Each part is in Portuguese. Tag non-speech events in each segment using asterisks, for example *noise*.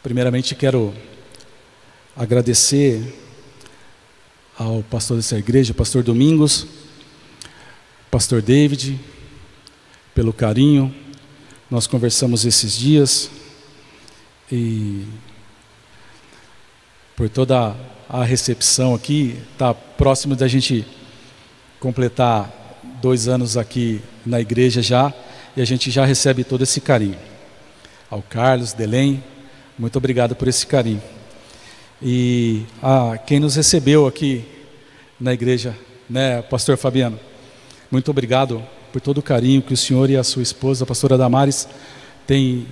Primeiramente, quero agradecer ao pastor dessa igreja, pastor Domingos, pastor David, pelo carinho. Nós conversamos esses dias e por toda a recepção aqui, está próximo da gente completar dois anos aqui na igreja já, e a gente já recebe todo esse carinho. Ao Carlos, Delém, muito obrigado por esse carinho. E a quem nos recebeu aqui na igreja, né, Pastor Fabiano, muito obrigado por todo o carinho que o senhor e a sua esposa, a pastora Damares, têm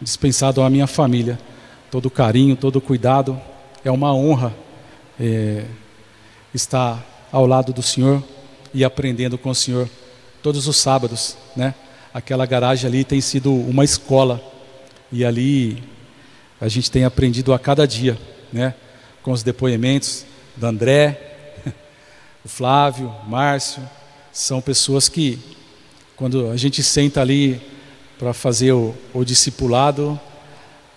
dispensado à minha família. Todo o carinho, todo o cuidado. É uma honra é, estar ao lado do senhor e aprendendo com o senhor todos os sábados, né? Aquela garagem ali tem sido uma escola e ali a gente tem aprendido a cada dia, né? Com os depoimentos do André, *laughs* o Flávio, o Márcio, são pessoas que quando a gente senta ali para fazer o, o discipulado,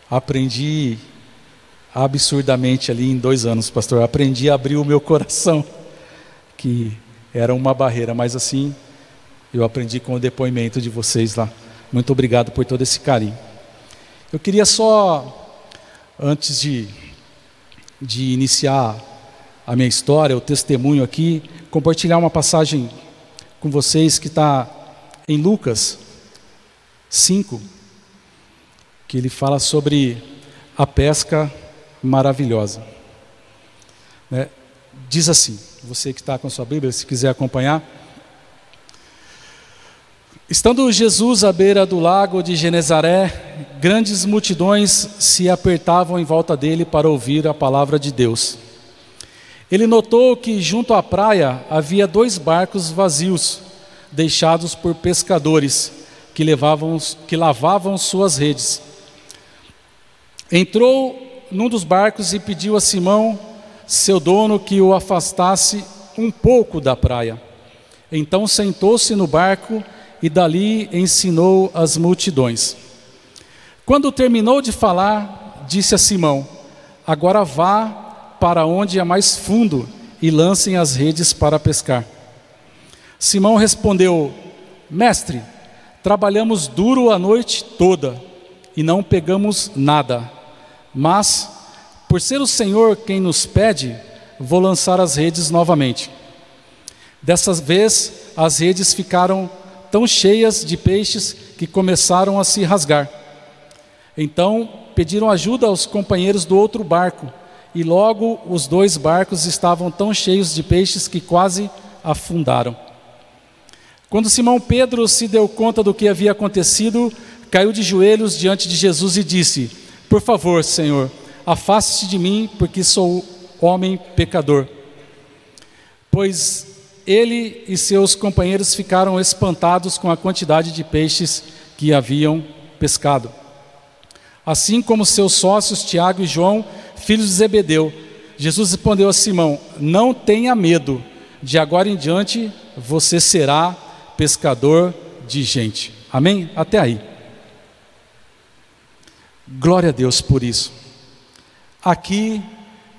aprendi absurdamente ali em dois anos, pastor. Aprendi a abrir o meu coração, *laughs* que era uma barreira, mas assim eu aprendi com o depoimento de vocês lá. Muito obrigado por todo esse carinho. Eu queria só, antes de, de iniciar a minha história, o testemunho aqui, compartilhar uma passagem com vocês que está em Lucas 5, que ele fala sobre a pesca maravilhosa. Né? Diz assim, você que está com a sua Bíblia, se quiser acompanhar. Estando Jesus à beira do lago de Genezaré, grandes multidões se apertavam em volta dele para ouvir a palavra de Deus. Ele notou que junto à praia havia dois barcos vazios, deixados por pescadores que, levavam, que lavavam suas redes. Entrou num dos barcos e pediu a Simão, seu dono, que o afastasse um pouco da praia. Então sentou-se no barco e dali ensinou as multidões. Quando terminou de falar, disse a Simão: Agora vá para onde é mais fundo e lancem as redes para pescar. Simão respondeu: Mestre, trabalhamos duro a noite toda e não pegamos nada. Mas, por ser o Senhor quem nos pede, vou lançar as redes novamente. Dessa vez, as redes ficaram tão cheias de peixes que começaram a se rasgar. Então, pediram ajuda aos companheiros do outro barco, e logo os dois barcos estavam tão cheios de peixes que quase afundaram. Quando Simão Pedro se deu conta do que havia acontecido, caiu de joelhos diante de Jesus e disse: Por favor, Senhor, afaste-se de mim, porque sou homem pecador. Pois ele e seus companheiros ficaram espantados com a quantidade de peixes que haviam pescado. Assim como seus sócios Tiago e João, filhos de Zebedeu, Jesus respondeu a Simão: Não tenha medo, de agora em diante você será pescador de gente. Amém? Até aí. Glória a Deus por isso. Aqui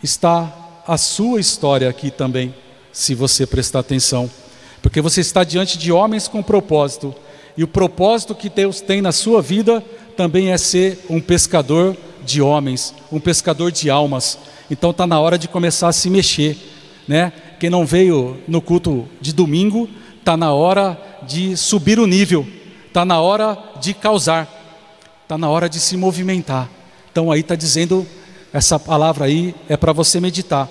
está a sua história aqui também, se você prestar atenção, porque você está diante de homens com propósito, e o propósito que Deus tem na sua vida também é ser um pescador de homens, um pescador de almas. Então está na hora de começar a se mexer, né? Quem não veio no culto de domingo, está na hora de subir o nível, está na hora de causar, está na hora de se movimentar. Então aí está dizendo, essa palavra aí é para você meditar.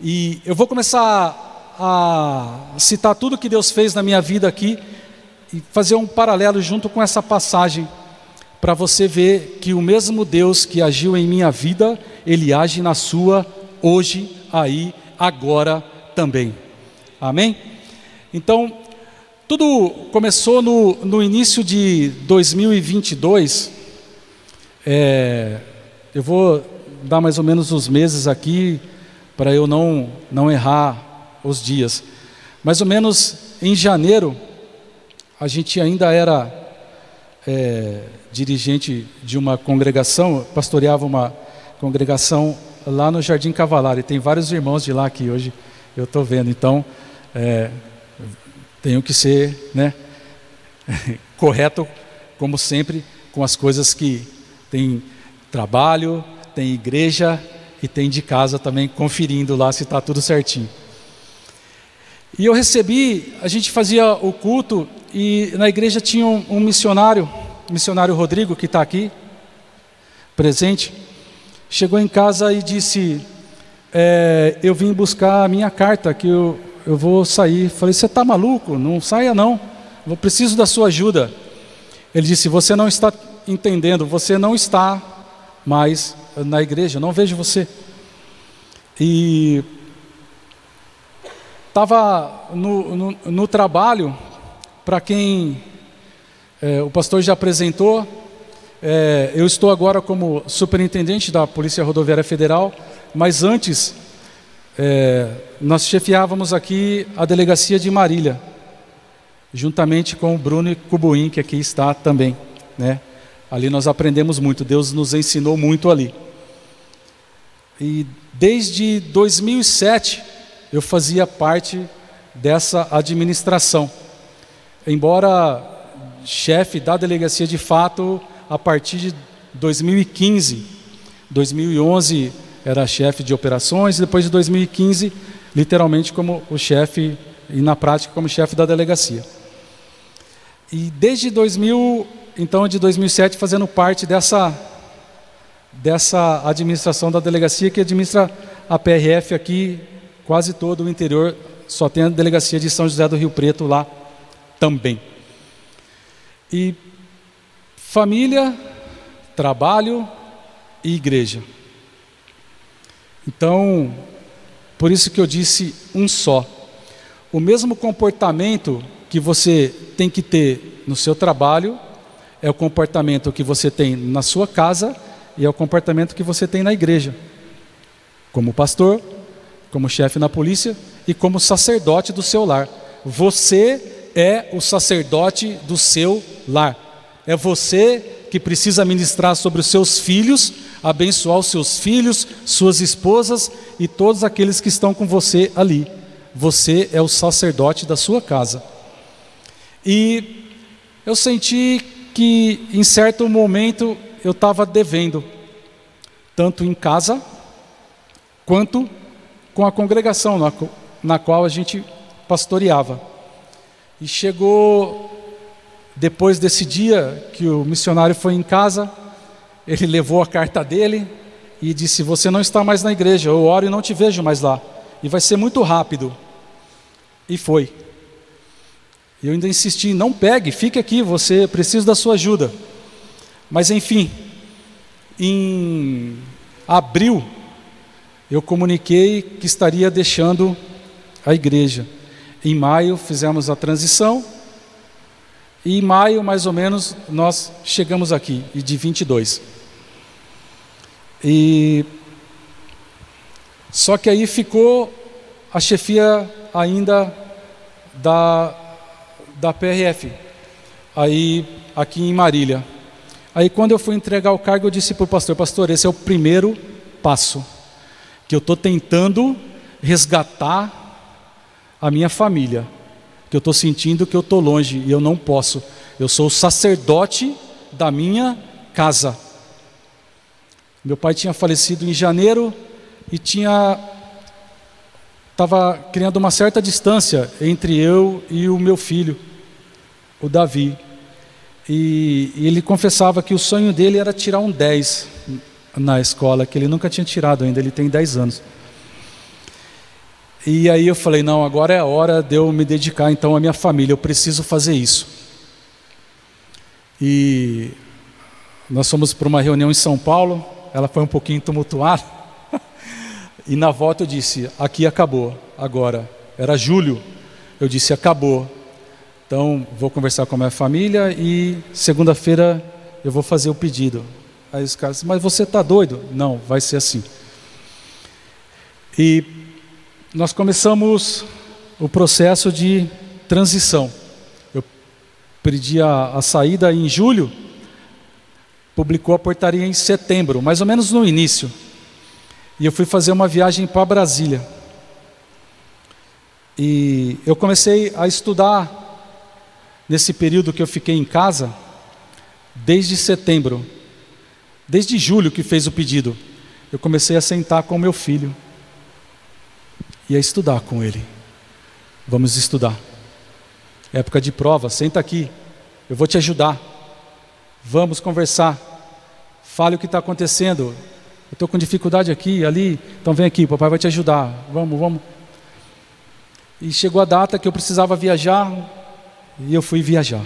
E eu vou começar a citar tudo que Deus fez na minha vida aqui e fazer um paralelo junto com essa passagem para você ver que o mesmo Deus que agiu em minha vida, ele age na sua hoje, aí, agora também. Amém? Então, tudo começou no, no início de 2022. É, eu vou dar mais ou menos os meses aqui para eu não, não errar os dias. Mais ou menos em janeiro, a gente ainda era é, dirigente de uma congregação, pastoreava uma congregação lá no Jardim Cavalar, e tem vários irmãos de lá que hoje eu estou vendo, então é, tenho que ser né, *laughs* correto, como sempre, com as coisas que tem trabalho, tem igreja e tem de casa também, conferindo lá se está tudo certinho. E eu recebi, a gente fazia o culto e na igreja tinha um, um missionário, missionário Rodrigo, que está aqui, presente, chegou em casa e disse: é, Eu vim buscar a minha carta, que eu, eu vou sair. Falei: Você está maluco? Não saia não, eu preciso da sua ajuda. Ele disse: Você não está entendendo, você não está mais na igreja, não vejo você. E estava no, no, no, trabalho, para quem é, o pastor já apresentou, é, eu estou agora como superintendente da Polícia Rodoviária Federal, mas antes é, nós chefiávamos aqui a delegacia de Marília, juntamente com o Bruno Cubuim, que aqui está também. Né? Ali nós aprendemos muito, Deus nos ensinou muito ali. E desde 2007 eu fazia parte dessa administração. Embora chefe da delegacia de fato a partir de 2015. 2011 era chefe de operações, e depois de 2015, literalmente como o chefe, e na prática como chefe da delegacia. E desde 2000, então de 2007, fazendo parte dessa, dessa administração da delegacia que administra a PRF aqui quase todo o interior, só tem a delegacia de São José do Rio Preto lá também. E família, trabalho e igreja. Então, por isso que eu disse um só. O mesmo comportamento que você tem que ter no seu trabalho é o comportamento que você tem na sua casa e é o comportamento que você tem na igreja. Como pastor, como chefe na polícia e como sacerdote do seu lar. Você é o sacerdote do seu lar. É você que precisa ministrar sobre os seus filhos, abençoar os seus filhos, suas esposas e todos aqueles que estão com você ali. Você é o sacerdote da sua casa. E eu senti que em certo momento eu estava devendo, tanto em casa quanto com a congregação na, na qual a gente pastoreava. E chegou depois desse dia que o missionário foi em casa, ele levou a carta dele e disse: Você não está mais na igreja, eu oro e não te vejo mais lá. E vai ser muito rápido. E foi. Eu ainda insisti: Não pegue, fique aqui, você precisa da sua ajuda. Mas enfim, em abril eu comuniquei que estaria deixando a igreja. Em maio fizemos a transição e em maio, mais ou menos, nós chegamos aqui, e de 22. E só que aí ficou a chefia ainda da da PRF, aí aqui em Marília. Aí quando eu fui entregar o cargo, eu disse para o pastor, pastor, esse é o primeiro passo que eu estou tentando resgatar a minha família, que eu estou sentindo que eu estou longe e eu não posso. Eu sou o sacerdote da minha casa. Meu pai tinha falecido em janeiro e tinha estava criando uma certa distância entre eu e o meu filho, o Davi. E, e ele confessava que o sonho dele era tirar um 10 na escola, que ele nunca tinha tirado ainda, ele tem 10 anos. E aí eu falei: não, agora é a hora de eu me dedicar então à minha família, eu preciso fazer isso. E nós fomos para uma reunião em São Paulo, ela foi um pouquinho tumultuada. *laughs* e na volta eu disse: aqui acabou, agora. Era julho, eu disse: acabou. Então vou conversar com a minha família e segunda-feira eu vou fazer o pedido. Aí os caras, mas você está doido? Não, vai ser assim. E nós começamos o processo de transição. Eu pedi a, a saída em julho publicou a portaria em setembro, mais ou menos no início. E eu fui fazer uma viagem para Brasília. E eu comecei a estudar nesse período que eu fiquei em casa, desde setembro, desde julho que fez o pedido, eu comecei a sentar com meu filho e a estudar com ele. Vamos estudar. Época de prova, senta aqui, eu vou te ajudar. Vamos conversar. Fale o que está acontecendo. Eu estou com dificuldade aqui, ali. Então vem aqui, papai vai te ajudar. Vamos, vamos. E chegou a data que eu precisava viajar e eu fui viajar.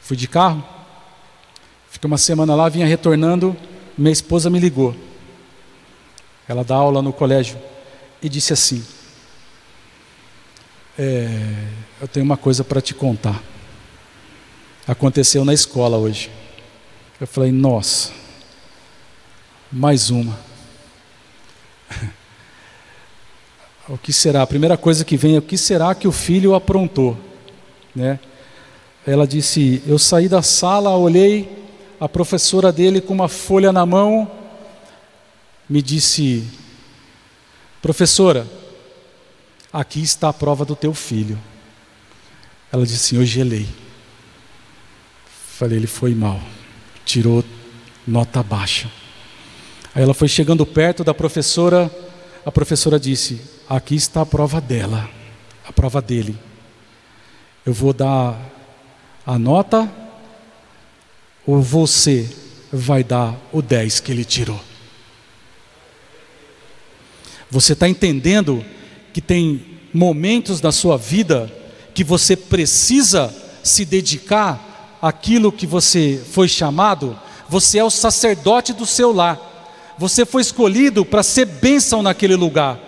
Fui de carro, fiquei uma semana lá, vinha retornando, minha esposa me ligou. Ela dá aula no colégio e disse assim: é, Eu tenho uma coisa para te contar. Aconteceu na escola hoje. Eu falei: Nossa, mais uma. *laughs* o que será? A primeira coisa que vem é o que será que o filho aprontou? Né? Ela disse: Eu saí da sala, olhei a professora dele com uma folha na mão, me disse: Professora, aqui está a prova do teu filho. Ela disse: Eu gelei. Falei: Ele foi mal, tirou nota baixa. Aí ela foi chegando perto da professora, a professora disse: Aqui está a prova dela, a prova dele. Eu vou dar a nota ou você vai dar o 10 que ele tirou? Você está entendendo que tem momentos da sua vida que você precisa se dedicar àquilo que você foi chamado? Você é o sacerdote do seu lar. Você foi escolhido para ser bênção naquele lugar.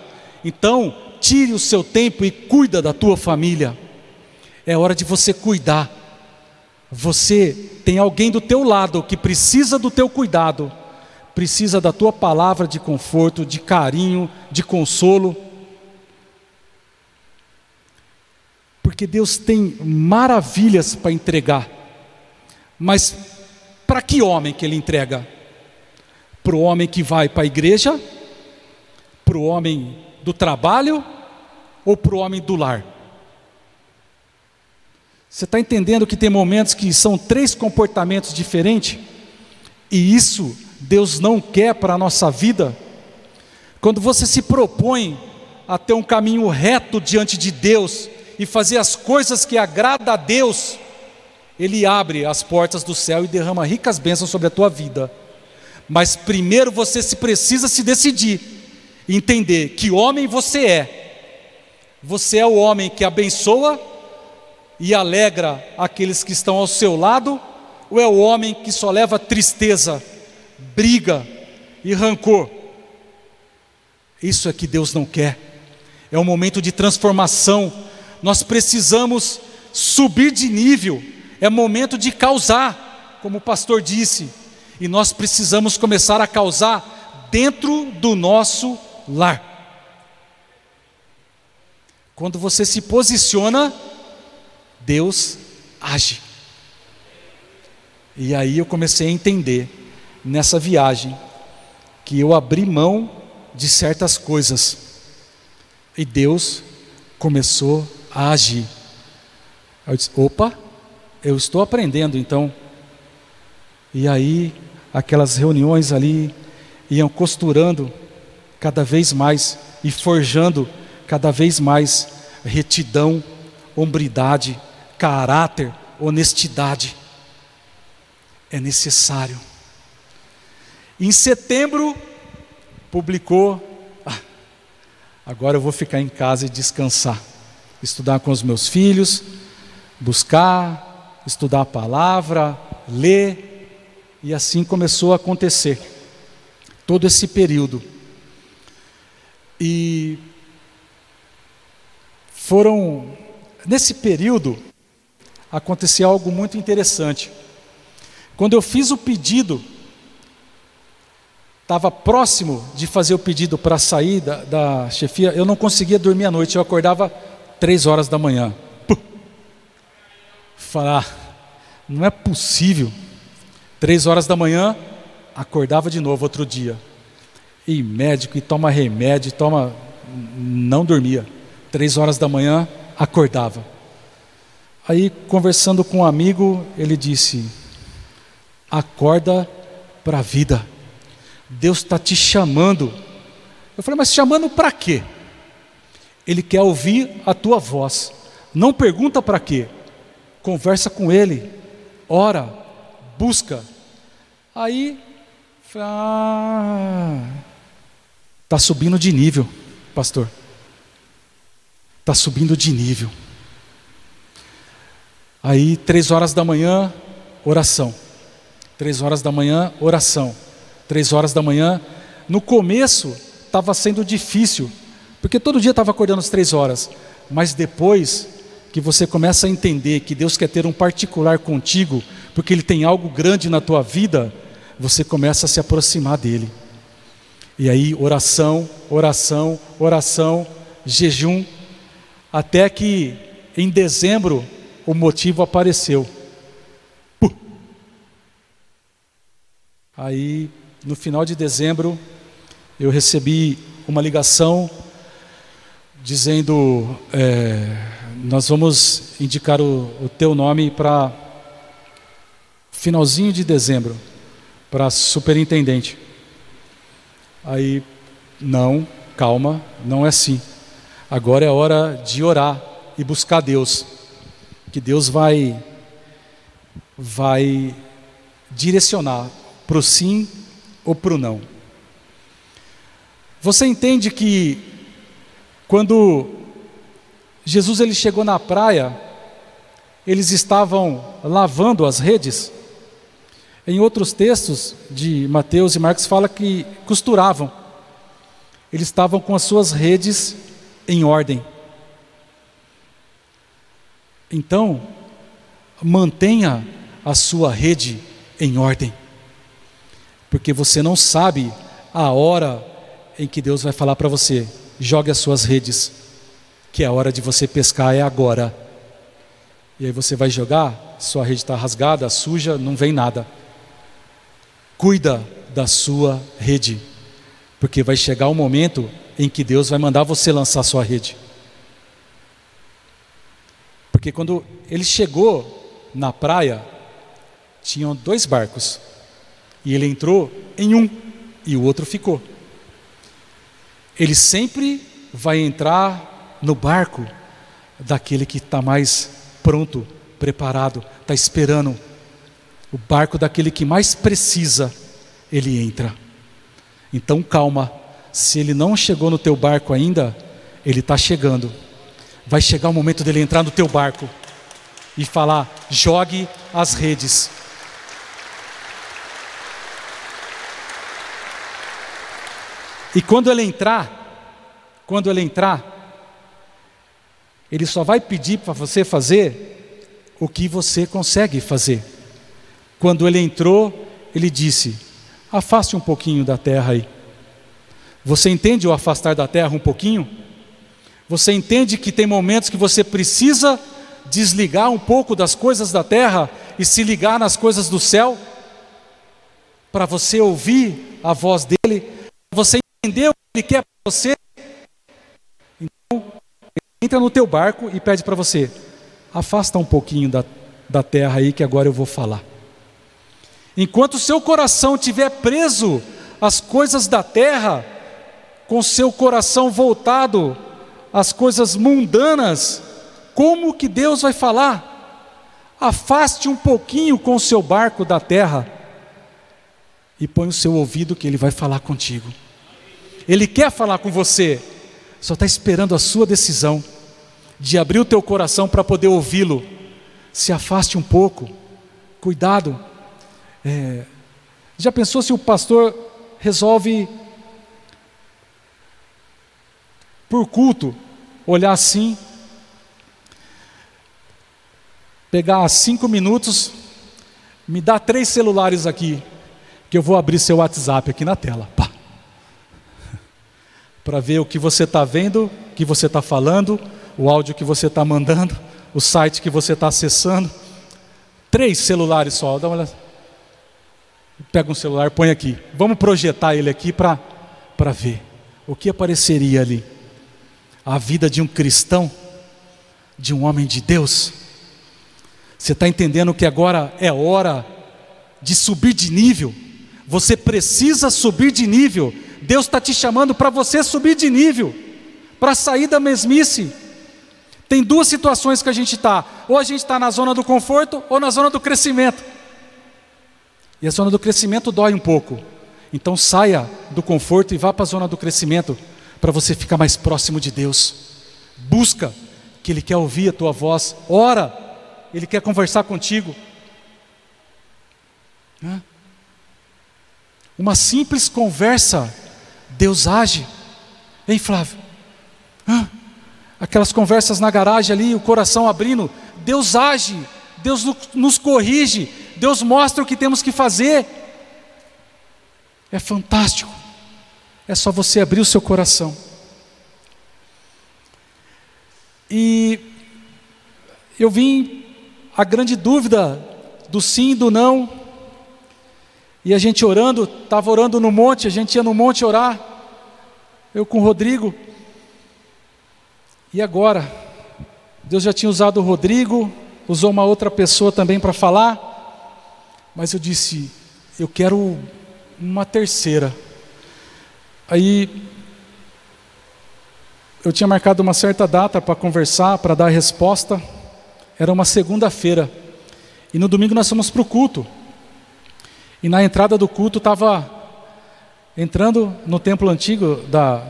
Então, tire o seu tempo e cuida da tua família. É hora de você cuidar. Você tem alguém do teu lado que precisa do teu cuidado, precisa da tua palavra de conforto, de carinho, de consolo. Porque Deus tem maravilhas para entregar. Mas para que homem que ele entrega? Para o homem que vai para a igreja? Para o homem do trabalho? Ou para o homem do lar? Você está entendendo que tem momentos que são três comportamentos diferentes? E isso Deus não quer para a nossa vida? Quando você se propõe a ter um caminho reto diante de Deus e fazer as coisas que agrada a Deus, Ele abre as portas do céu e derrama ricas bênçãos sobre a tua vida. Mas primeiro você se precisa se decidir, entender que homem você é. Você é o homem que abençoa e alegra aqueles que estão ao seu lado, ou é o homem que só leva tristeza, briga e rancor? Isso é que Deus não quer. É um momento de transformação. Nós precisamos subir de nível. É momento de causar, como o pastor disse. E nós precisamos começar a causar dentro do nosso lar. Quando você se posiciona Deus age. E aí eu comecei a entender, nessa viagem, que eu abri mão de certas coisas. E Deus começou a agir. Eu disse: opa, eu estou aprendendo então. E aí, aquelas reuniões ali iam costurando cada vez mais e forjando cada vez mais retidão, hombridade caráter, honestidade. É necessário. Em setembro, publicou. Ah, agora eu vou ficar em casa e descansar. Estudar com os meus filhos, buscar, estudar a palavra, ler. E assim começou a acontecer. Todo esse período. E foram, nesse período, aconteceu algo muito interessante. Quando eu fiz o pedido, estava próximo de fazer o pedido para sair da, da, chefia, eu não conseguia dormir à noite, eu acordava três horas da manhã. Falar, não é possível. Três horas da manhã, acordava de novo outro dia. E médico, e toma remédio, e toma. Não dormia. Três horas da manhã, acordava. Aí, conversando com um amigo, ele disse: Acorda para a vida. Deus está te chamando. Eu falei, mas chamando para quê? Ele quer ouvir a tua voz. Não pergunta para quê. Conversa com ele. Ora, busca. Aí, ah, tá subindo de nível, pastor. Tá subindo de nível. Aí, três horas da manhã, oração. Três horas da manhã, oração. Três horas da manhã. No começo, estava sendo difícil, porque todo dia estava acordando às três horas. Mas depois que você começa a entender que Deus quer ter um particular contigo, porque Ele tem algo grande na tua vida, você começa a se aproximar dele. E aí, oração, oração, oração, jejum, até que em dezembro o motivo apareceu. Puh. Aí, no final de dezembro, eu recebi uma ligação dizendo: é, Nós vamos indicar o, o teu nome para finalzinho de dezembro, para superintendente. Aí, não, calma, não é assim. Agora é hora de orar e buscar Deus, que Deus vai vai direcionar para o sim ou para o não. Você entende que quando Jesus ele chegou na praia, eles estavam lavando as redes? Em outros textos de Mateus e Marcos fala que costuravam. Eles estavam com as suas redes em ordem. Então, mantenha a sua rede em ordem. Porque você não sabe a hora em que Deus vai falar para você: jogue as suas redes, que é a hora de você pescar é agora. E aí você vai jogar, sua rede está rasgada, suja, não vem nada. Cuida da sua rede, porque vai chegar o um momento em que Deus vai mandar você lançar sua rede. Porque quando ele chegou na praia, tinham dois barcos, e ele entrou em um, e o outro ficou. Ele sempre vai entrar no barco daquele que está mais pronto, preparado, está esperando o barco daquele que mais precisa, ele entra. Então calma, se ele não chegou no teu barco ainda, ele está chegando. Vai chegar o momento dele entrar no teu barco e falar: jogue as redes. E quando ele entrar, quando ele entrar, ele só vai pedir para você fazer o que você consegue fazer. Quando ele entrou, ele disse: Afaste um pouquinho da terra aí. Você entende o afastar da terra um pouquinho? Você entende que tem momentos que você precisa desligar um pouco das coisas da terra e se ligar nas coisas do céu? Para você ouvir a voz dele, para você entender o que ele quer para você? Então, entra no teu barco e pede para você: afasta um pouquinho da, da terra aí que agora eu vou falar. Enquanto o seu coração estiver preso às coisas da terra, com seu coração voltado às coisas mundanas, como que Deus vai falar? Afaste um pouquinho com o seu barco da terra e põe o seu ouvido que ele vai falar contigo. Ele quer falar com você, só está esperando a sua decisão de abrir o teu coração para poder ouvi-lo. Se afaste um pouco, cuidado. É, já pensou se o pastor resolve, por culto, olhar assim, pegar cinco minutos, me dá três celulares aqui, que eu vou abrir seu WhatsApp aqui na tela, para ver o que você está vendo, o que você está falando, o áudio que você está mandando, o site que você está acessando. Três celulares só, dá uma olhada. Pega um celular, põe aqui. Vamos projetar ele aqui para ver o que apareceria ali. A vida de um cristão, de um homem de Deus. Você está entendendo que agora é hora de subir de nível? Você precisa subir de nível. Deus está te chamando para você subir de nível, para sair da mesmice. Tem duas situações que a gente está: ou a gente está na zona do conforto ou na zona do crescimento. E a zona do crescimento dói um pouco. Então saia do conforto e vá para a zona do crescimento para você ficar mais próximo de Deus. Busca, que Ele quer ouvir a tua voz. Ora, Ele quer conversar contigo. Uma simples conversa, Deus age. Hein, Flávio? Aquelas conversas na garagem ali, o coração abrindo, Deus age, Deus nos corrige, Deus mostra o que temos que fazer. É fantástico. É só você abrir o seu coração. E eu vim a grande dúvida do sim e do não. E a gente orando, estava orando no monte, a gente ia no monte orar. Eu com o Rodrigo. E agora? Deus já tinha usado o Rodrigo, usou uma outra pessoa também para falar. Mas eu disse, eu quero uma terceira. Aí eu tinha marcado uma certa data para conversar, para dar a resposta. Era uma segunda-feira. E no domingo nós fomos para o culto. E na entrada do culto estava entrando no templo antigo da,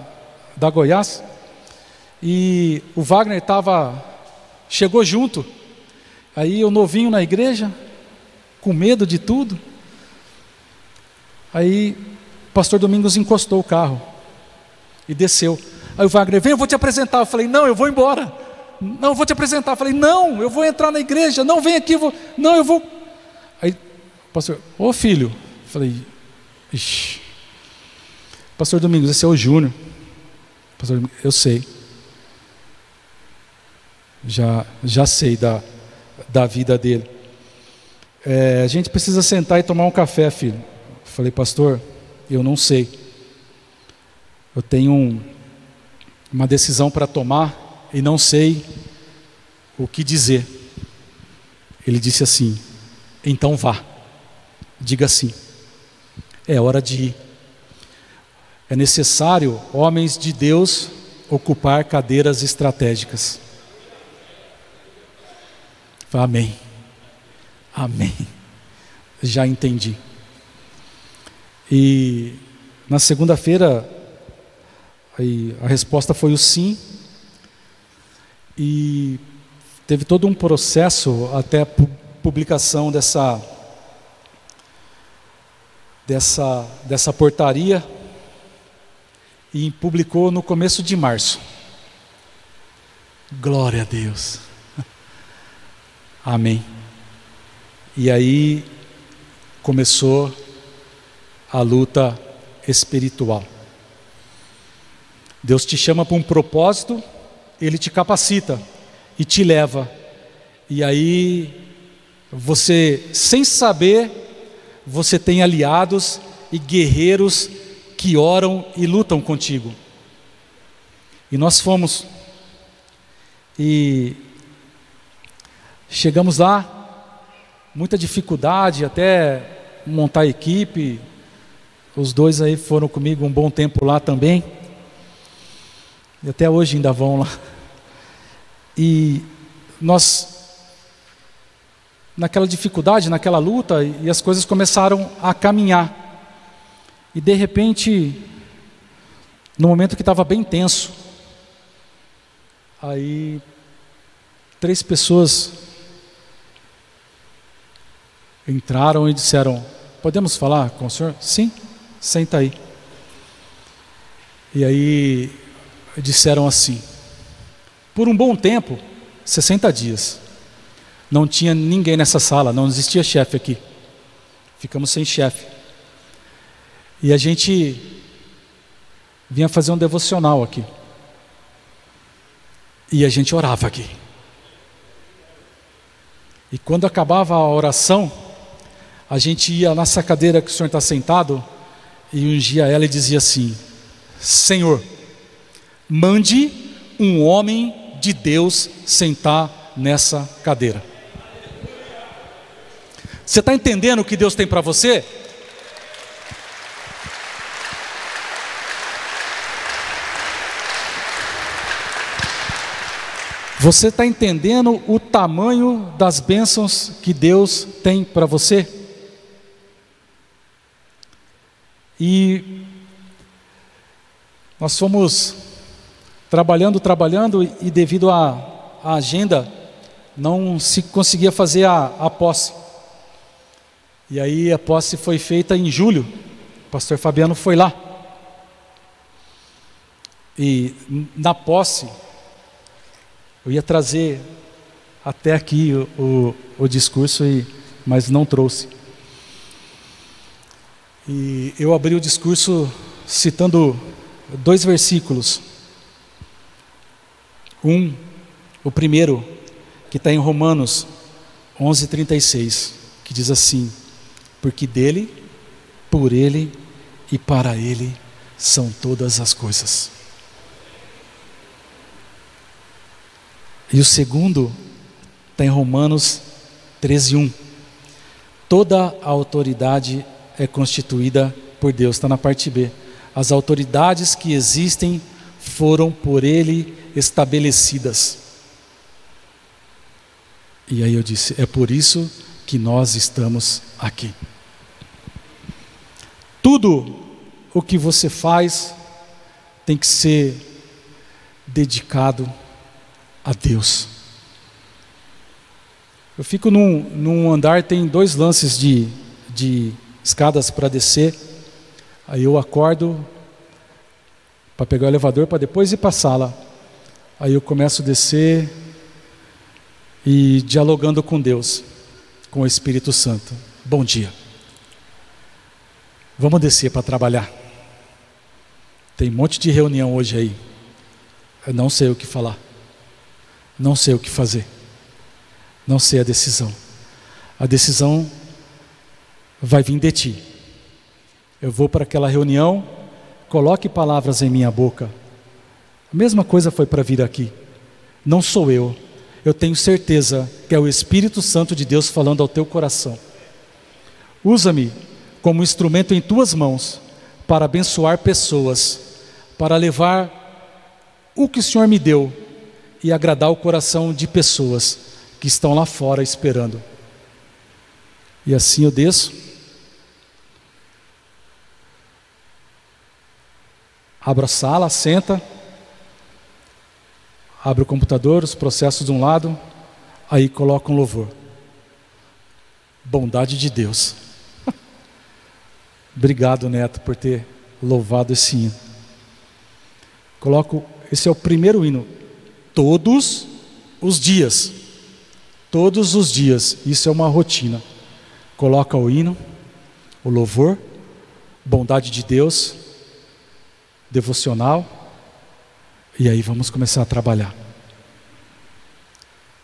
da Goiás. E o Wagner estava, chegou junto. Aí o novinho na igreja, com medo de tudo. Aí o pastor Domingos encostou o carro e desceu. Aí o Wagner, vem, eu vou te apresentar. Eu falei, não, eu vou embora. Não, eu vou te apresentar. Eu falei, não, eu vou entrar na igreja. Não, vem aqui. Vou... Não, eu vou. Pastor, ô filho. Eu falei, ixi. Pastor Domingos, esse é o Júnior. Pastor eu sei. Já, já sei da, da vida dele. É, a gente precisa sentar e tomar um café, filho. Falei, pastor, eu não sei. Eu tenho um, uma decisão para tomar e não sei o que dizer. Ele disse assim: então vá, diga sim, é hora de ir. É necessário, homens de Deus, ocupar cadeiras estratégicas. Amém. Amém. Já entendi. E na segunda-feira a resposta foi o sim. E teve todo um processo até a publicação dessa dessa dessa portaria e publicou no começo de março. Glória a Deus. *laughs* Amém. E aí começou a luta espiritual. Deus te chama para um propósito, Ele te capacita e te leva. E aí, você, sem saber, você tem aliados e guerreiros que oram e lutam contigo. E nós fomos. E chegamos lá, muita dificuldade até montar a equipe. Os dois aí foram comigo um bom tempo lá também. E até hoje ainda vão lá. E nós naquela dificuldade, naquela luta, e as coisas começaram a caminhar. E de repente, no momento que estava bem tenso, aí três pessoas entraram e disseram: Podemos falar com o senhor? Sim, senta aí. E aí disseram assim: Por um bom tempo, 60 dias, não tinha ninguém nessa sala, não existia chefe aqui. Ficamos sem chefe. E a gente vinha fazer um devocional aqui. E a gente orava aqui. E quando acabava a oração, a gente ia nessa cadeira que o senhor está sentado e ungia ela e dizia assim: Senhor, mande um homem de Deus sentar nessa cadeira. Você está entendendo o que Deus tem para você? Você está entendendo o tamanho das bênçãos que Deus tem para você? E nós fomos trabalhando, trabalhando, e devido à, agenda, não se conseguia fazer a, a posse. E aí a posse foi feita em julho. O pastor Fabiano foi lá. E na posse, eu ia trazer até aqui o, o, o discurso, e, mas não trouxe. E eu abri o discurso citando dois versículos. Um, o primeiro, que está em Romanos 11:36, que diz assim: Porque dele, por ele e para ele são todas as coisas. E o segundo está em Romanos 13:1. Toda a autoridade é constituída por Deus, está na parte B. As autoridades que existem foram por Ele estabelecidas. E aí eu disse: é por isso que nós estamos aqui. Tudo o que você faz tem que ser dedicado a Deus. Eu fico num, num andar, tem dois lances de, de escadas para descer. Aí eu acordo para pegar o elevador para depois ir para a sala. Aí eu começo a descer e dialogando com Deus, com o Espírito Santo. Bom dia. Vamos descer para trabalhar. Tem um monte de reunião hoje aí. Eu não sei o que falar. Não sei o que fazer. Não sei a decisão. A decisão vai vir de ti. Eu vou para aquela reunião, coloque palavras em minha boca. A mesma coisa foi para vir aqui. Não sou eu. Eu tenho certeza que é o Espírito Santo de Deus falando ao teu coração. Usa-me como instrumento em tuas mãos para abençoar pessoas, para levar o que o Senhor me deu e agradar o coração de pessoas que estão lá fora esperando. E assim eu desço. Abro a sala, senta. Abro o computador, os processos de um lado. Aí coloco um louvor. Bondade de Deus. Obrigado, Neto, por ter louvado esse hino. Coloco, esse é o primeiro hino todos os dias. Todos os dias, isso é uma rotina. Coloca o hino, o louvor, bondade de Deus, devocional, e aí vamos começar a trabalhar.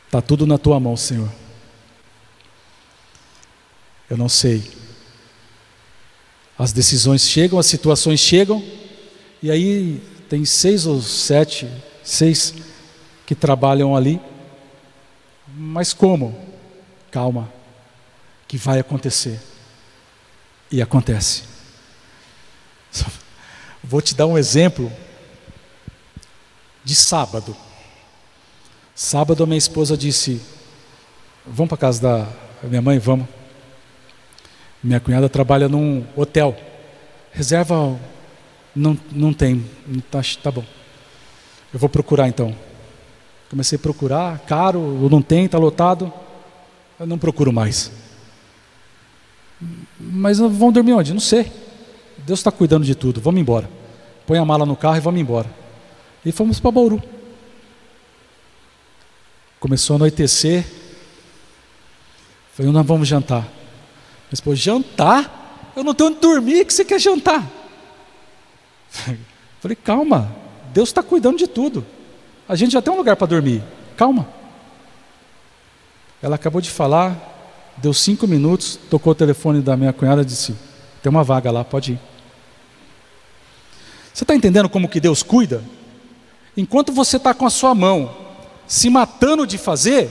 Está tudo na tua mão, Senhor. Eu não sei. As decisões chegam, as situações chegam, e aí tem seis ou sete, seis que trabalham ali. Mas como? Calma, que vai acontecer. E acontece. *laughs* Vou te dar um exemplo de sábado. Sábado a minha esposa disse: Vamos para casa da minha mãe? Vamos. Minha cunhada trabalha num hotel. Reserva não, não tem. Tá, tá bom. Eu vou procurar então. Comecei a procurar, caro, não tem, está lotado. Eu não procuro mais. Mas vão dormir onde? Não sei. Deus está cuidando de tudo. Vamos embora. Põe a mala no carro e vamos embora. E fomos para Bauru. Começou a anoitecer. Falei, nós vamos jantar. Mas, pô, jantar? Eu não tenho onde dormir, que você quer jantar? *laughs* Falei, calma, Deus está cuidando de tudo. A gente já tem um lugar para dormir. Calma. Ela acabou de falar, Deu cinco minutos, tocou o telefone da minha cunhada e disse: Tem uma vaga lá, pode ir. Você está entendendo como que Deus cuida? Enquanto você está com a sua mão se matando de fazer,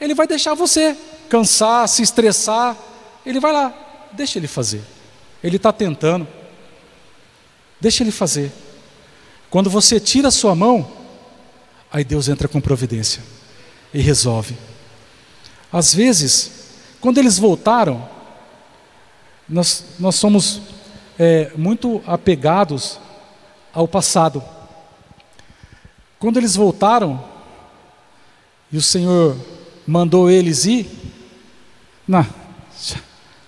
Ele vai deixar você cansar, se estressar. Ele vai lá, deixa Ele fazer. Ele está tentando. Deixa Ele fazer. Quando você tira a sua mão, aí Deus entra com providência e resolve. Às vezes, quando eles voltaram, nós, nós somos é, muito apegados ao passado. Quando eles voltaram, e o Senhor mandou eles ir, não,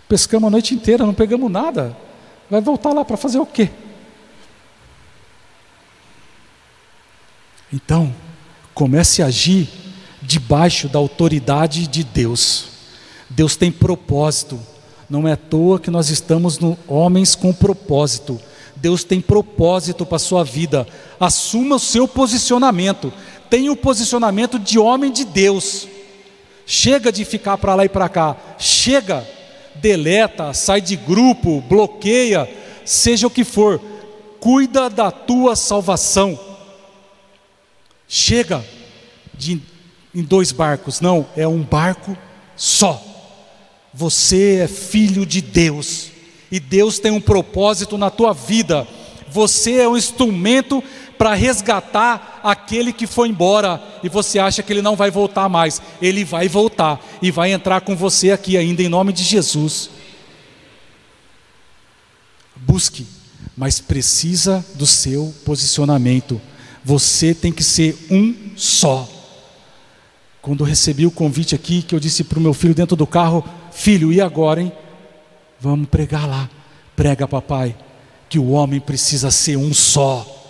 pescamos a noite inteira, não pegamos nada, vai voltar lá para fazer o quê? Então, comece a agir debaixo da autoridade de Deus. Deus tem propósito. Não é à toa que nós estamos no homens com propósito. Deus tem propósito para a sua vida. Assuma o seu posicionamento. Tenha o posicionamento de homem de Deus. Chega de ficar para lá e para cá. Chega. Deleta, sai de grupo, bloqueia, seja o que for. Cuida da tua salvação. Chega de em dois barcos, não, é um barco só. Você é filho de Deus e Deus tem um propósito na tua vida. Você é um instrumento para resgatar aquele que foi embora e você acha que ele não vai voltar mais. Ele vai voltar e vai entrar com você aqui ainda em nome de Jesus. Busque, mas precisa do seu posicionamento. Você tem que ser um só. Quando eu recebi o convite aqui, que eu disse para o meu filho dentro do carro: Filho, e agora, hein? Vamos pregar lá. Prega, papai, que o homem precisa ser um só.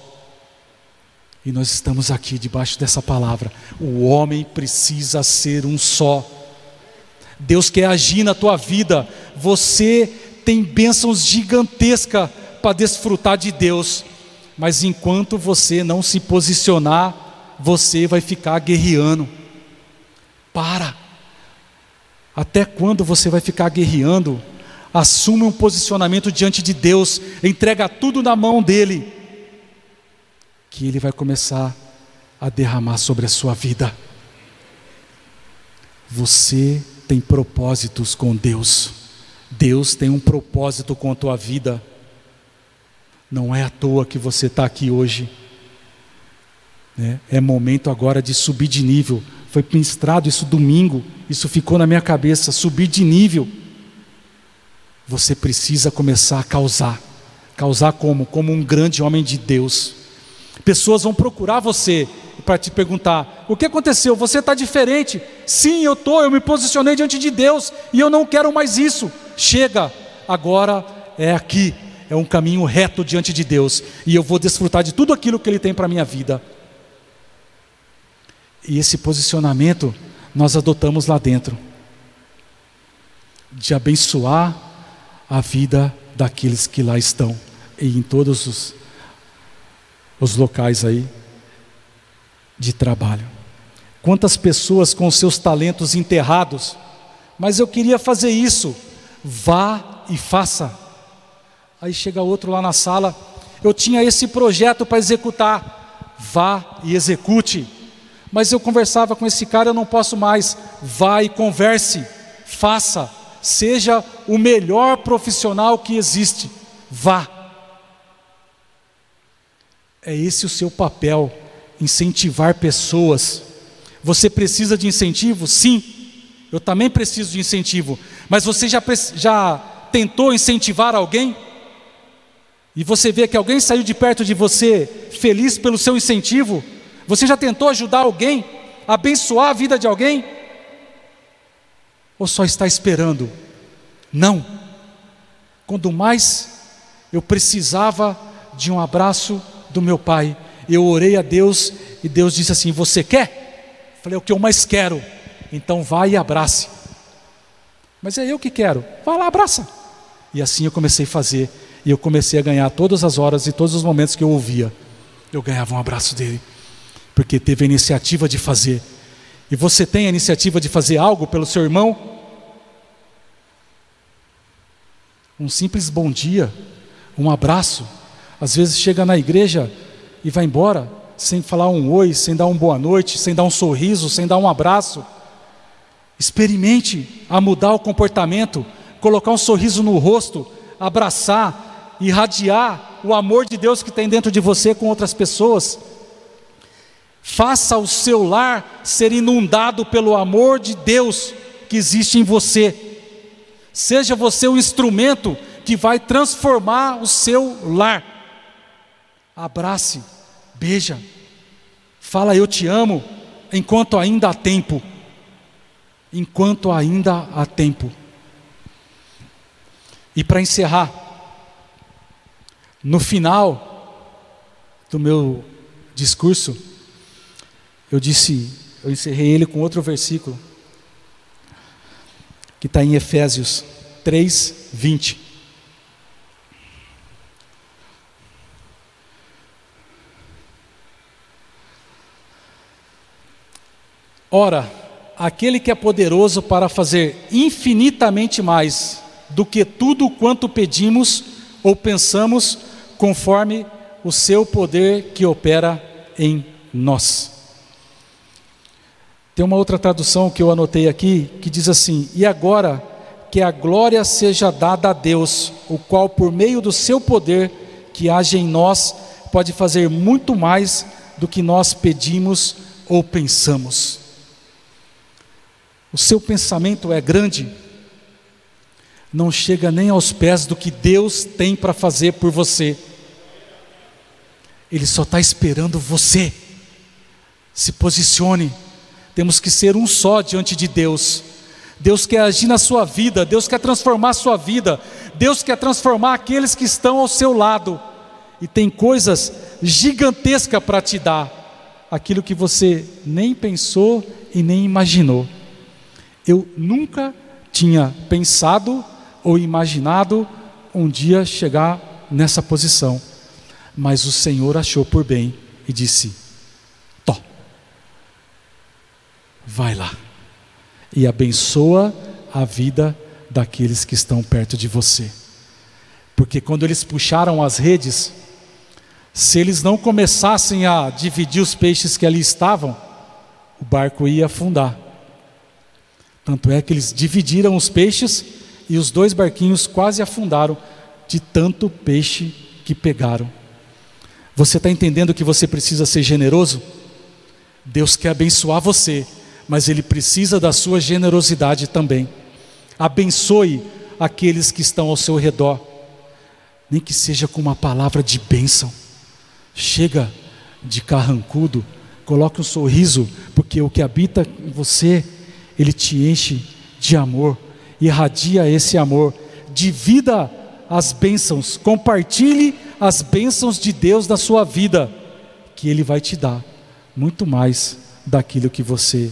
E nós estamos aqui debaixo dessa palavra. O homem precisa ser um só. Deus quer agir na tua vida. Você tem bênçãos gigantescas para desfrutar de Deus. Mas enquanto você não se posicionar, você vai ficar guerreando. Para. Até quando você vai ficar guerreando? Assume um posicionamento diante de Deus, entrega tudo na mão dele, que ele vai começar a derramar sobre a sua vida. Você tem propósitos com Deus. Deus tem um propósito com a tua vida. Não é à toa que você está aqui hoje. É, é momento agora de subir de nível. Foi ministrado isso domingo, isso ficou na minha cabeça. Subir de nível você precisa começar a causar. Causar como? Como um grande homem de Deus. Pessoas vão procurar você para te perguntar: o que aconteceu? Você está diferente? Sim, eu estou, eu me posicionei diante de Deus e eu não quero mais isso. Chega, agora é aqui, é um caminho reto diante de Deus e eu vou desfrutar de tudo aquilo que Ele tem para a minha vida. E esse posicionamento nós adotamos lá dentro de abençoar a vida daqueles que lá estão e em todos os, os locais aí de trabalho. Quantas pessoas com seus talentos enterrados, mas eu queria fazer isso, vá e faça. Aí chega outro lá na sala, eu tinha esse projeto para executar, vá e execute. Mas eu conversava com esse cara, eu não posso mais, vá e converse, faça seja o melhor profissional que existe. Vá. É esse o seu papel, incentivar pessoas. Você precisa de incentivo? Sim. Eu também preciso de incentivo. Mas você já, já tentou incentivar alguém? E você vê que alguém saiu de perto de você feliz pelo seu incentivo? Você já tentou ajudar alguém? Abençoar a vida de alguém? Ou só está esperando? Não. Quando mais eu precisava de um abraço do meu pai, eu orei a Deus e Deus disse assim: Você quer? Falei: O que eu mais quero. Então vai e abrace. Mas é eu que quero. Vá lá, abraça. E assim eu comecei a fazer. E eu comecei a ganhar todas as horas e todos os momentos que eu ouvia. Eu ganhava um abraço dele. Porque teve a iniciativa de fazer. E você tem a iniciativa de fazer algo pelo seu irmão? Um simples bom dia, um abraço. Às vezes chega na igreja e vai embora sem falar um oi, sem dar uma boa noite, sem dar um sorriso, sem dar um abraço. Experimente a mudar o comportamento, colocar um sorriso no rosto, abraçar, irradiar o amor de Deus que tem dentro de você com outras pessoas. Faça o seu lar ser inundado pelo amor de Deus que existe em você. Seja você o instrumento que vai transformar o seu lar. Abrace, beija, fala eu te amo, enquanto ainda há tempo. Enquanto ainda há tempo. E para encerrar, no final do meu discurso, eu disse, eu encerrei ele com outro versículo, que está em Efésios 3, 20. Ora, aquele que é poderoso para fazer infinitamente mais do que tudo quanto pedimos ou pensamos, conforme o seu poder que opera em nós. Tem uma outra tradução que eu anotei aqui que diz assim: E agora que a glória seja dada a Deus, o qual, por meio do seu poder que age em nós, pode fazer muito mais do que nós pedimos ou pensamos. O seu pensamento é grande, não chega nem aos pés do que Deus tem para fazer por você. Ele só está esperando você. Se posicione temos que ser um só diante de Deus. Deus quer agir na sua vida, Deus quer transformar a sua vida, Deus quer transformar aqueles que estão ao seu lado. E tem coisas gigantescas para te dar, aquilo que você nem pensou e nem imaginou. Eu nunca tinha pensado ou imaginado um dia chegar nessa posição, mas o Senhor achou por bem e disse: vai lá e abençoa a vida daqueles que estão perto de você. Porque quando eles puxaram as redes, se eles não começassem a dividir os peixes que ali estavam, o barco ia afundar. Tanto é que eles dividiram os peixes e os dois barquinhos quase afundaram de tanto peixe que pegaram. Você está entendendo que você precisa ser generoso? Deus quer abençoar você mas ele precisa da sua generosidade também. Abençoe aqueles que estão ao seu redor, nem que seja com uma palavra de bênção. Chega de carrancudo, coloque um sorriso, porque o que habita em você, ele te enche de amor, irradia esse amor, divida as bênçãos, compartilhe as bênçãos de Deus na sua vida, que Ele vai te dar muito mais daquilo que você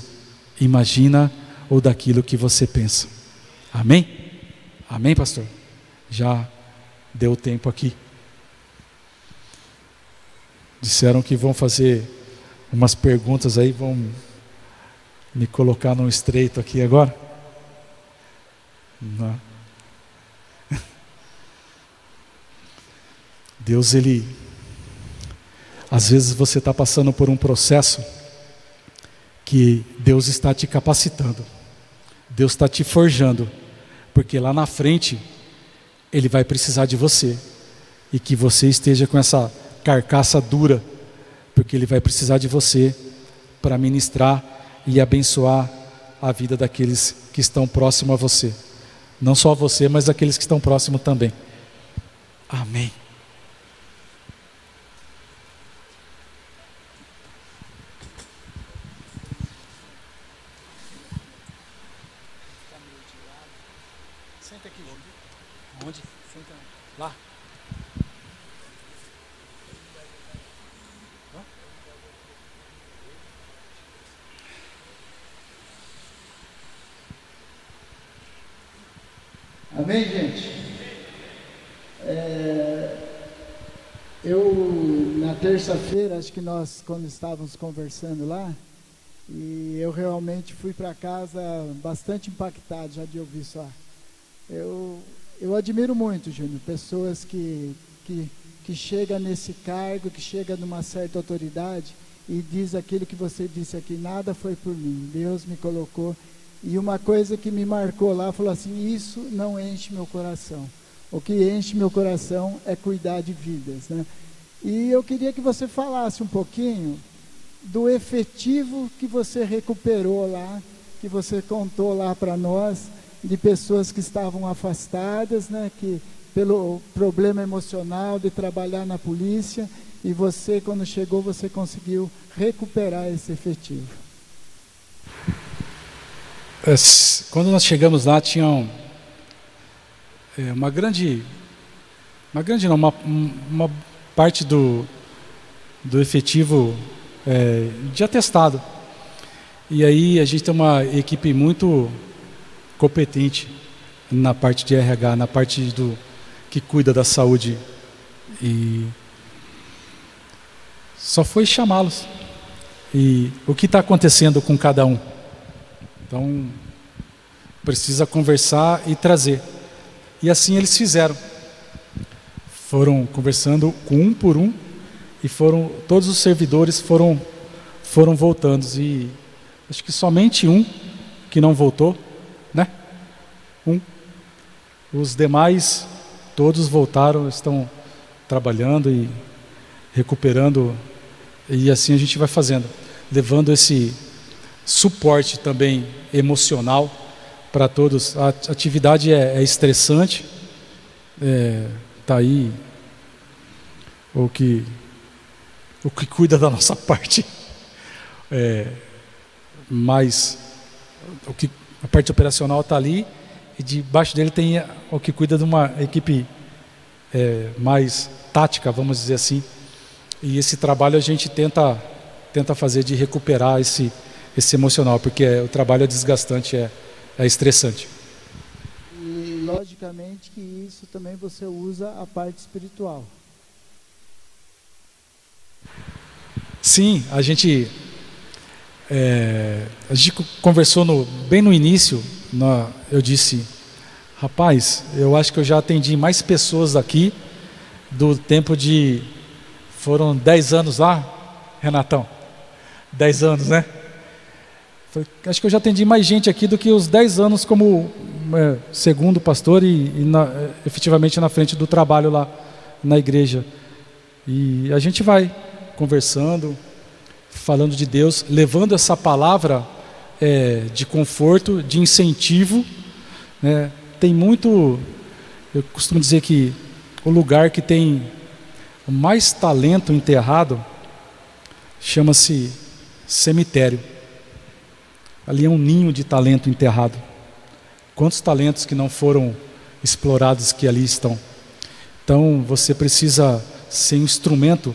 imagina ou daquilo que você pensa. Amém? Amém, pastor? Já deu tempo aqui. Disseram que vão fazer umas perguntas aí, vão me colocar num estreito aqui agora. Não. *laughs* Deus, Ele. Às vezes você está passando por um processo que Deus está te capacitando, Deus está te forjando, porque lá na frente Ele vai precisar de você e que você esteja com essa carcaça dura, porque Ele vai precisar de você para ministrar e abençoar a vida daqueles que estão próximos a você, não só a você, mas aqueles que estão próximos também. Amém. Amém, gente? É, eu, na terça-feira, acho que nós, quando estávamos conversando lá, e eu realmente fui para casa bastante impactado já de ouvir só. Eu, eu admiro muito, Júnior, pessoas que, que, que chegam nesse cargo, que chegam numa certa autoridade e diz aquilo que você disse aqui, nada foi por mim, Deus me colocou. E uma coisa que me marcou lá, falou assim, isso não enche meu coração. O que enche meu coração é cuidar de vidas, né? E eu queria que você falasse um pouquinho do efetivo que você recuperou lá, que você contou lá para nós, de pessoas que estavam afastadas, né, que pelo problema emocional de trabalhar na polícia, e você, quando chegou, você conseguiu recuperar esse efetivo. Quando nós chegamos lá, tinha é, uma grande, uma grande não, uma, uma parte do, do efetivo é, de atestado. E aí a gente tem uma equipe muito competente na parte de RH, na parte do que cuida da saúde. E só foi chamá-los. E o que está acontecendo com cada um? Então, precisa conversar e trazer. E assim eles fizeram. Foram conversando com um por um e foram todos os servidores foram foram voltando e acho que somente um que não voltou, né? Um. Os demais todos voltaram, estão trabalhando e recuperando e assim a gente vai fazendo, levando esse suporte também emocional para todos. A atividade é, é estressante, é, tá aí o que o que cuida da nossa *laughs* parte, é, mas o que a parte operacional está ali e debaixo dele tem o que cuida de uma equipe é, mais tática, vamos dizer assim. E esse trabalho a gente tenta tenta fazer de recuperar esse esse emocional, porque é, o trabalho é desgastante, é, é estressante. E logicamente que isso também você usa a parte espiritual. Sim, a gente é, a gente conversou no, bem no início. No, eu disse, rapaz, eu acho que eu já atendi mais pessoas aqui do tempo de foram 10 anos lá, Renatão. 10 anos, né? Foi, acho que eu já atendi mais gente aqui do que os 10 anos como é, segundo pastor e, e na, é, efetivamente na frente do trabalho lá na igreja. E a gente vai conversando, falando de Deus, levando essa palavra é, de conforto, de incentivo. Né? Tem muito, eu costumo dizer que o lugar que tem mais talento enterrado chama-se cemitério. Ali é um ninho de talento enterrado. Quantos talentos que não foram explorados que ali estão? Então você precisa ser instrumento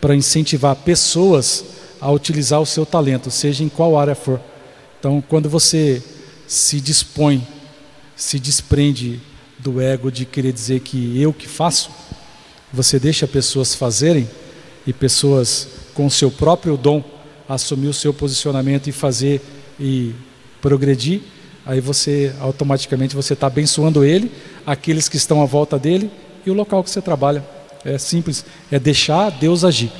para incentivar pessoas a utilizar o seu talento, seja em qual área for. Então, quando você se dispõe, se desprende do ego de querer dizer que eu que faço, você deixa pessoas fazerem e pessoas com o seu próprio dom assumir o seu posicionamento e fazer e progredir, aí você automaticamente você está abençoando ele, aqueles que estão à volta dele e o local que você trabalha. É simples, é deixar Deus agir.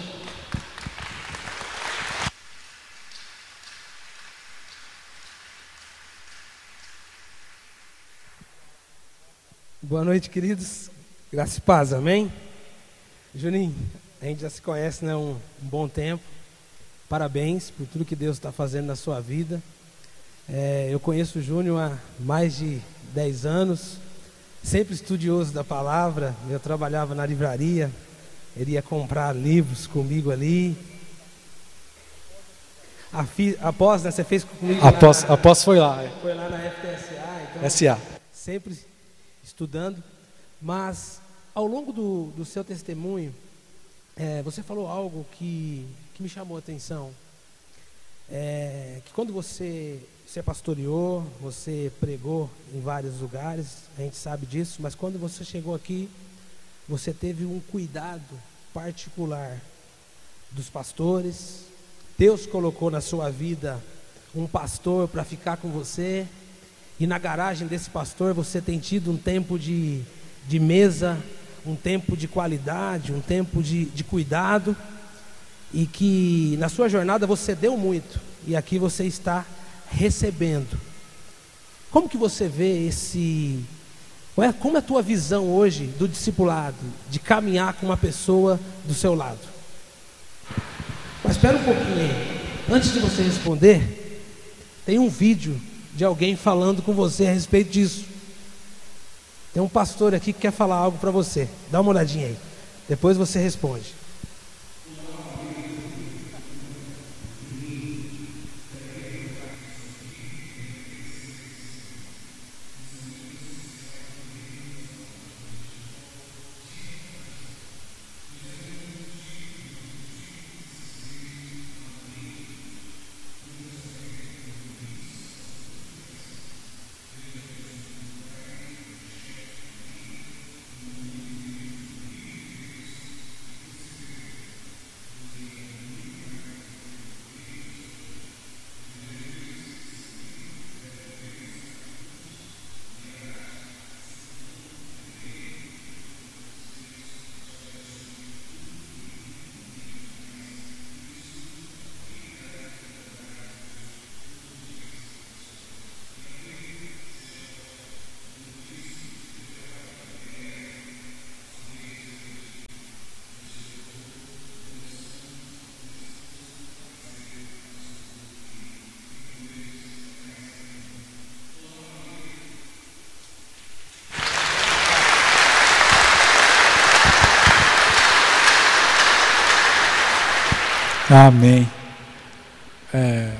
Boa noite, queridos. Graça e paz, amém? Juninho, a gente já se conhece né, um, um bom tempo. Parabéns por tudo que Deus está fazendo na sua vida. É, eu conheço o Júnior há mais de 10 anos, sempre estudioso da palavra. Eu trabalhava na livraria, ele ia comprar livros comigo ali. A fi, após, né, você fez comigo após, lá, após foi lá. É. Foi lá na FTSA. Então, SA. Sempre estudando. Mas, ao longo do, do seu testemunho, é, você falou algo que que me chamou a atenção é que quando você você pastoreou, você pregou em vários lugares, a gente sabe disso, mas quando você chegou aqui, você teve um cuidado particular dos pastores. Deus colocou na sua vida um pastor para ficar com você e na garagem desse pastor você tem tido um tempo de, de mesa, um tempo de qualidade, um tempo de, de cuidado, e que na sua jornada você deu muito, e aqui você está recebendo. Como que você vê esse. É, como é a tua visão hoje do discipulado, de caminhar com uma pessoa do seu lado? Mas espera um pouquinho aí. Antes de você responder, tem um vídeo de alguém falando com você a respeito disso. Tem um pastor aqui que quer falar algo para você. Dá uma olhadinha aí. Depois você responde. Amém. É,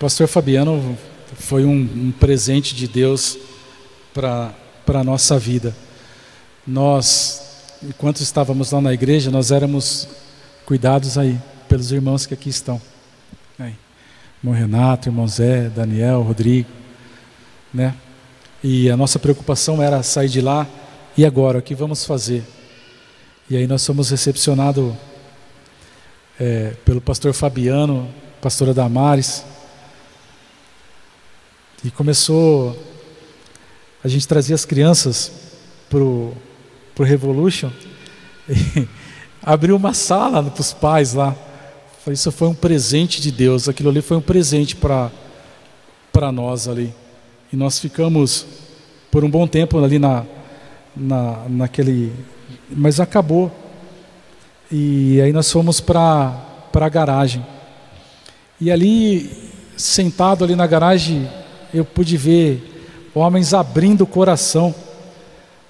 Pastor Fabiano foi um, um presente de Deus para a nossa vida. Nós, enquanto estávamos lá na igreja, nós éramos cuidados aí pelos irmãos que aqui estão. Aí. Irmão Renato, irmão Zé, Daniel, Rodrigo, né? E a nossa preocupação era sair de lá e agora, o que vamos fazer? E aí nós somos recepcionados é, pelo pastor Fabiano, pastora Damares. E começou, a gente trazia as crianças para o Revolution, e *laughs* abriu uma sala para os pais lá. Isso foi um presente de Deus, aquilo ali foi um presente para nós ali. E nós ficamos por um bom tempo ali na, na, naquele. Mas acabou. E aí nós fomos para a garagem. E ali, sentado ali na garagem, eu pude ver homens abrindo o coração.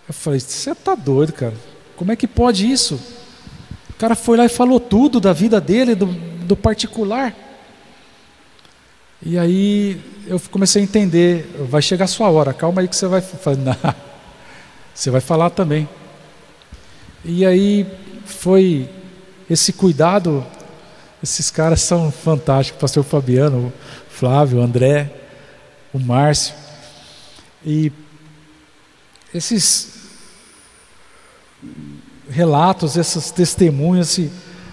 Eu falei, você tá doido, cara? Como é que pode isso? O cara foi lá e falou tudo da vida dele, do, do particular. E aí eu comecei a entender, vai chegar a sua hora, calma aí que você vai. *laughs* Você *laughs* vai falar também. E aí foi esse cuidado, esses caras são fantásticos, pastor Fabiano, o Flávio, o André, o Márcio. E esses relatos, esses testemunhos, se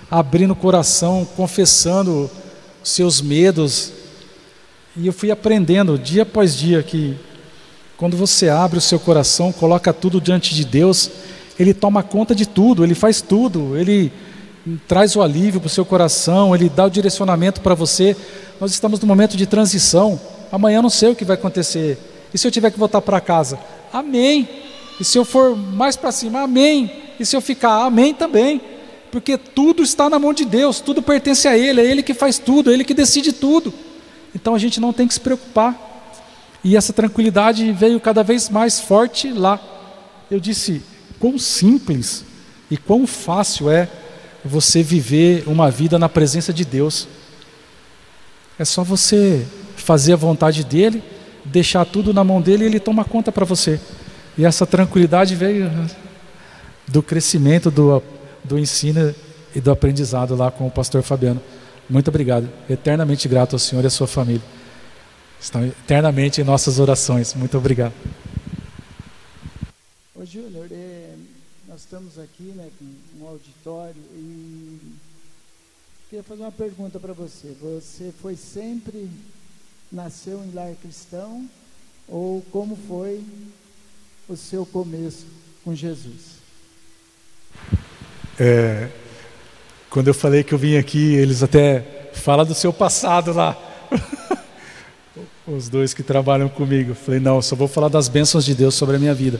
abrindo o coração, confessando seus medos. E eu fui aprendendo dia após dia que quando você abre o seu coração, coloca tudo diante de Deus, ele toma conta de tudo, ele faz tudo, ele traz o alívio para o seu coração, ele dá o direcionamento para você. Nós estamos no momento de transição. Amanhã não sei o que vai acontecer. E se eu tiver que voltar para casa? Amém. E se eu for mais para cima? Amém. E se eu ficar? Amém também. Porque tudo está na mão de Deus, tudo pertence a Ele, é Ele que faz tudo, é Ele que decide tudo. Então a gente não tem que se preocupar. E essa tranquilidade veio cada vez mais forte lá. Eu disse: quão simples e quão fácil é você viver uma vida na presença de Deus. É só você fazer a vontade dele, deixar tudo na mão dele e ele toma conta para você. E essa tranquilidade veio do crescimento, do, do ensino e do aprendizado lá com o pastor Fabiano. Muito obrigado. Eternamente grato ao Senhor e à sua família estão eternamente em nossas orações. Muito obrigado. Ô é, nós estamos aqui né, com um auditório e queria fazer uma pergunta para você. Você foi sempre, nasceu em lar cristão ou como foi o seu começo com Jesus. É, quando eu falei que eu vim aqui, eles até falam do seu passado lá. *laughs* Os dois que trabalham comigo. Eu falei, não, só vou falar das bênçãos de Deus sobre a minha vida.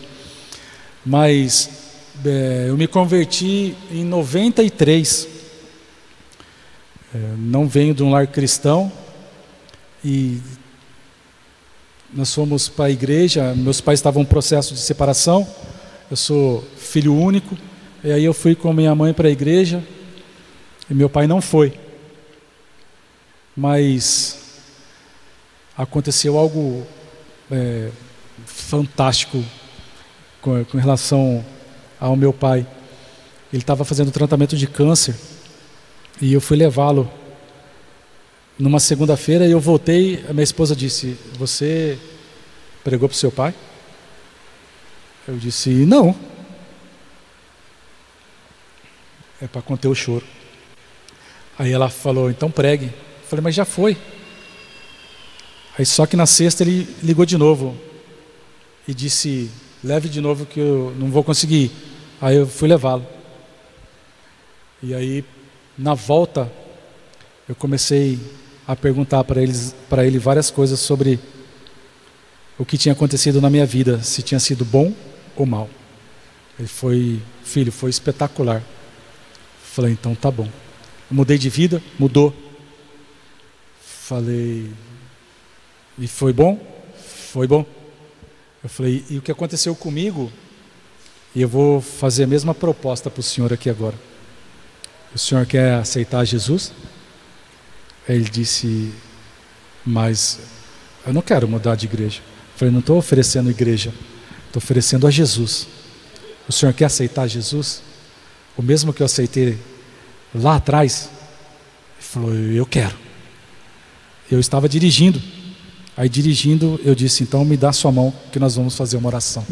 Mas é, eu me converti em 93. É, não venho de um lar cristão e nós fomos para a igreja. Meus pais estavam em processo de separação. Eu sou filho único. E aí eu fui com minha mãe para a igreja e meu pai não foi. Mas aconteceu algo é, fantástico com, com relação ao meu pai. Ele estava fazendo tratamento de câncer e eu fui levá-lo numa segunda-feira e eu voltei. A minha esposa disse: Você pregou para o seu pai? Eu disse: Não. É para conter o choro. Aí ela falou: Então pregue. Eu falei: Mas já foi. Aí só que na sexta ele ligou de novo e disse: Leve de novo que eu não vou conseguir. Aí eu fui levá-lo. E aí na volta eu comecei a perguntar para eles para ele várias coisas sobre o que tinha acontecido na minha vida, se tinha sido bom ou mal. Ele foi, filho, foi espetacular. Falei, então tá bom. mudei de vida, mudou. Falei, e foi bom? Foi bom. Eu falei, e o que aconteceu comigo? E eu vou fazer a mesma proposta para o senhor aqui agora. O senhor quer aceitar Jesus? Ele disse, mas eu não quero mudar de igreja. Eu falei, não estou oferecendo igreja, estou oferecendo a Jesus. O senhor quer aceitar Jesus? O mesmo que eu aceitei lá atrás? Ele falou, eu quero. Eu estava dirigindo. Aí dirigindo, eu disse: então me dá sua mão, que nós vamos fazer uma oração.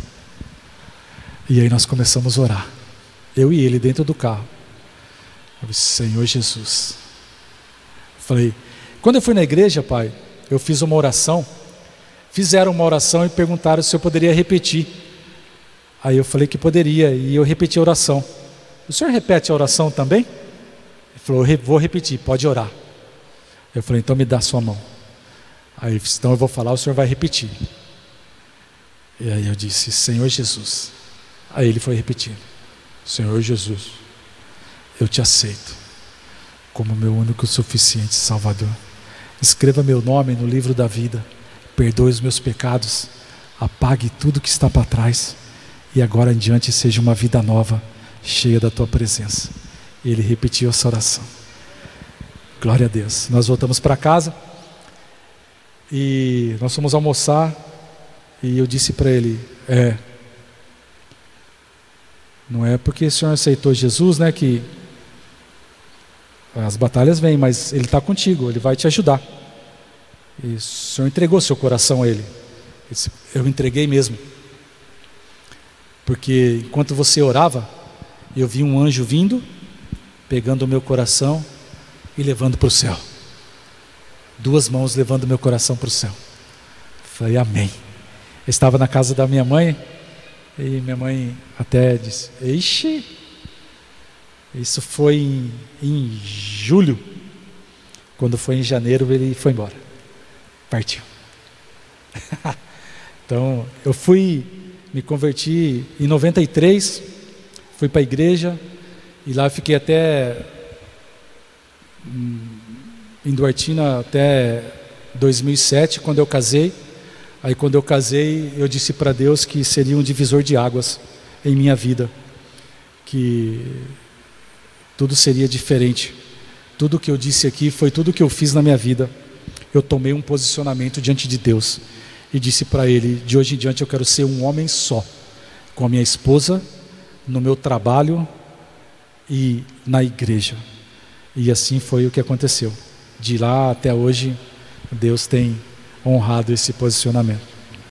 E aí nós começamos a orar. Eu e ele dentro do carro. Eu disse: Senhor Jesus. Eu falei: quando eu fui na igreja, pai, eu fiz uma oração. Fizeram uma oração e perguntaram se eu poderia repetir. Aí eu falei que poderia e eu repeti a oração. O senhor repete a oração também? Ele falou: vou repetir, pode orar. Eu falei: então me dá sua mão. Aí ele disse, então eu vou falar, o senhor vai repetir. E aí eu disse, Senhor Jesus. Aí ele foi repetindo, Senhor Jesus, eu te aceito como meu único e suficiente Salvador. Escreva meu nome no livro da vida, perdoe os meus pecados, apague tudo que está para trás e agora em diante seja uma vida nova, cheia da tua presença. Ele repetiu essa oração. Glória a Deus. Nós voltamos para casa. E nós fomos almoçar e eu disse para ele: É, não é porque o senhor aceitou Jesus, né, que as batalhas vêm, mas ele está contigo, ele vai te ajudar. E o senhor entregou seu coração a ele. Eu entreguei mesmo. Porque enquanto você orava, eu vi um anjo vindo, pegando o meu coração e levando para o céu duas mãos levando meu coração para o céu. Falei, Amém. Eu estava na casa da minha mãe e minha mãe até disse: Ixi, isso foi em, em julho. Quando foi em janeiro, ele foi embora. Partiu. *laughs* então, eu fui, me converti em 93, fui para a igreja e lá fiquei até hum, em Duartina até 2007, quando eu casei. Aí, quando eu casei, eu disse para Deus que seria um divisor de águas em minha vida, que tudo seria diferente. Tudo que eu disse aqui foi tudo que eu fiz na minha vida. Eu tomei um posicionamento diante de Deus e disse para Ele: de hoje em diante eu quero ser um homem só, com a minha esposa, no meu trabalho e na igreja. E assim foi o que aconteceu de lá até hoje, Deus tem honrado esse posicionamento.